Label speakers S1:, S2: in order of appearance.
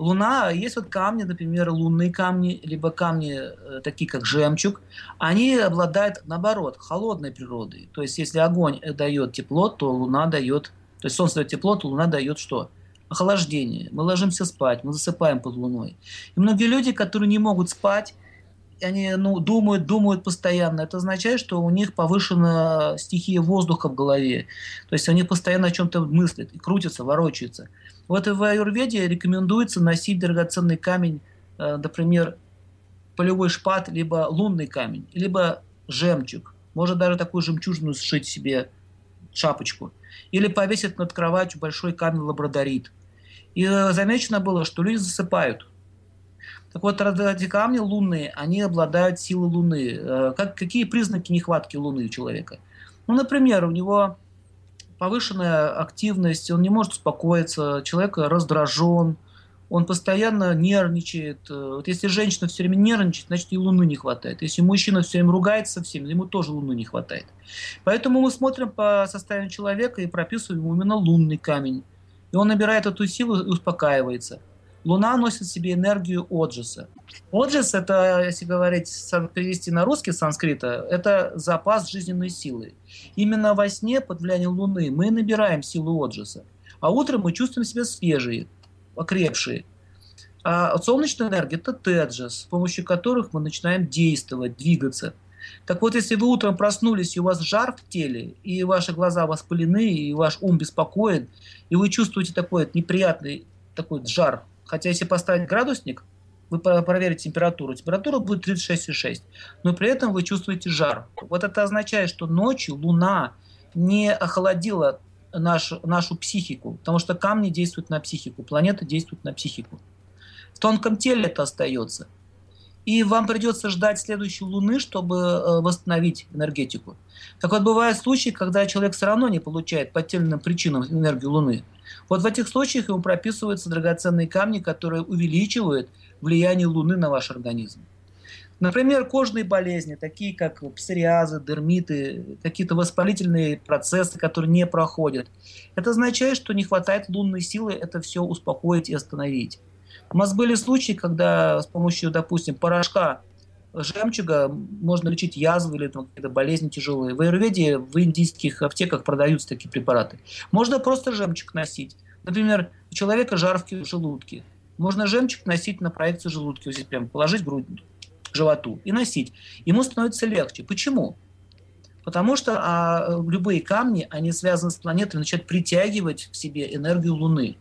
S1: Луна, есть вот камни, например, лунные камни, либо камни э, такие, как жемчуг, они обладают, наоборот, холодной природой. То есть, если огонь дает тепло, то Луна дает, то есть Солнце дает тепло, то Луна дает что? Охлаждение. Мы ложимся спать, мы засыпаем под Луной. И многие люди, которые не могут спать, они ну, думают, думают постоянно. Это означает, что у них повышена стихия воздуха в голове. То есть они постоянно о чем-то мыслят, крутятся, ворочаются. Вот в аюрведе рекомендуется носить драгоценный камень, э, например, полевой шпат, либо лунный камень, либо жемчуг. Можно даже такую жемчужину сшить себе шапочку. Или повесить над кроватью большой камень лабрадорит. И э, замечено было, что люди засыпают так вот, эти камни лунные, они обладают силой Луны. Э, как, какие признаки нехватки Луны у человека? Ну, например, у него повышенная активность, он не может успокоиться, человек раздражен, он постоянно нервничает. Э, вот если женщина все время нервничает, значит и луны не хватает. Если мужчина все время ругается со всеми, ему тоже луны не хватает. Поэтому мы смотрим по состоянию человека и прописываем ему именно лунный камень. И он набирает эту силу и успокаивается. Луна носит в себе энергию Оджиса. Оджис – это, если говорить, перевести на русский санскрита, это запас жизненной силы. Именно во сне под влиянием Луны мы набираем силу Оджиса. А утром мы чувствуем себя свежие, окрепшие. А солнечная энергия – это теджес, с помощью которых мы начинаем действовать, двигаться. Так вот, если вы утром проснулись, и у вас жар в теле, и ваши глаза воспалены, и ваш ум беспокоен, и вы чувствуете такой неприятный такой жар Хотя если поставить градусник, вы проверите температуру, температура будет 36,6, но при этом вы чувствуете жар. Вот это означает, что ночью Луна не охладила нашу, нашу психику, потому что камни действуют на психику, планеты действуют на психику. В тонком теле это остается. И вам придется ждать следующей Луны, чтобы э, восстановить энергетику. Так вот, бывают случаи, когда человек все равно не получает по тем причинам энергию Луны. Вот в этих случаях ему прописываются драгоценные камни, которые увеличивают влияние Луны на ваш организм. Например, кожные болезни, такие как псориазы, дермиты, какие-то воспалительные процессы, которые не проходят. Это означает, что не хватает лунной силы это все успокоить и остановить. У нас были случаи, когда с помощью, допустим, порошка жемчуга можно лечить язвы или какие-то болезни тяжелые. В аюрведе в индийских аптеках продаются такие препараты. Можно просто жемчуг носить. Например, у человека жар в желудке. Можно жемчуг носить на проекцию желудки, вот здесь прям положить грудь к животу и носить. Ему становится легче. Почему? Потому что а, любые камни, они связаны с планетой, начинают притягивать к себе энергию Луны.